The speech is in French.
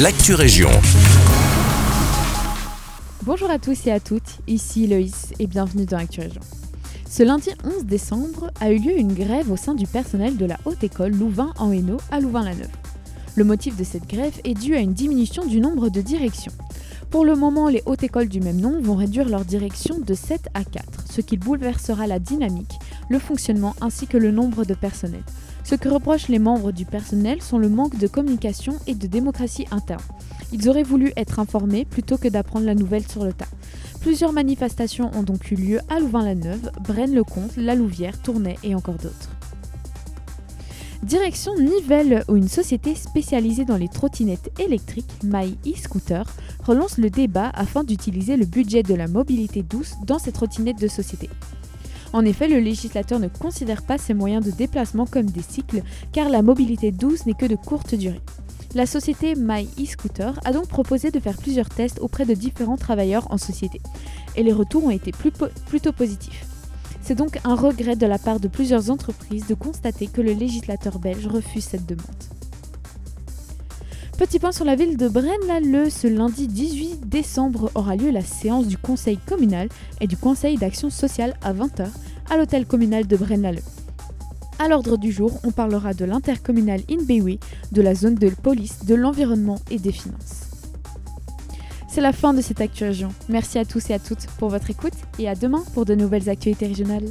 l'actu région. Bonjour à tous et à toutes, ici Loïs et bienvenue dans Actu Région. Ce lundi 11 décembre a eu lieu une grève au sein du personnel de la Haute École Louvain en Hainaut à Louvain-la-Neuve. Le motif de cette grève est dû à une diminution du nombre de directions. Pour le moment, les hautes écoles du même nom vont réduire leur direction de 7 à 4, ce qui bouleversera la dynamique, le fonctionnement ainsi que le nombre de personnel. Ce que reprochent les membres du personnel sont le manque de communication et de démocratie interne. Ils auraient voulu être informés plutôt que d'apprendre la nouvelle sur le tas. Plusieurs manifestations ont donc eu lieu à Louvain-la-Neuve, Braine-le-Comte, La Louvière, Tournai et encore d'autres. Direction Nivelles, où une société spécialisée dans les trottinettes électriques, My e-Scooter, relance le débat afin d'utiliser le budget de la mobilité douce dans ces trottinettes de société. En effet, le législateur ne considère pas ces moyens de déplacement comme des cycles, car la mobilité douce n'est que de courte durée. La société My e-Scooter a donc proposé de faire plusieurs tests auprès de différents travailleurs en société, et les retours ont été plutôt positifs. C'est donc un regret de la part de plusieurs entreprises de constater que le législateur belge refuse cette demande. Petit point sur la ville de Braine-l'Alleud, ce lundi 18 décembre aura lieu la séance du conseil communal et du conseil d'action sociale à 20h à l'hôtel communal de Braine-l'Alleud. À l'ordre du jour, on parlera de l'intercommunal InBewe, de la zone de police, de l'environnement et des finances. C'est la fin de cette Actu. Merci à tous et à toutes pour votre écoute et à demain pour de nouvelles actualités régionales.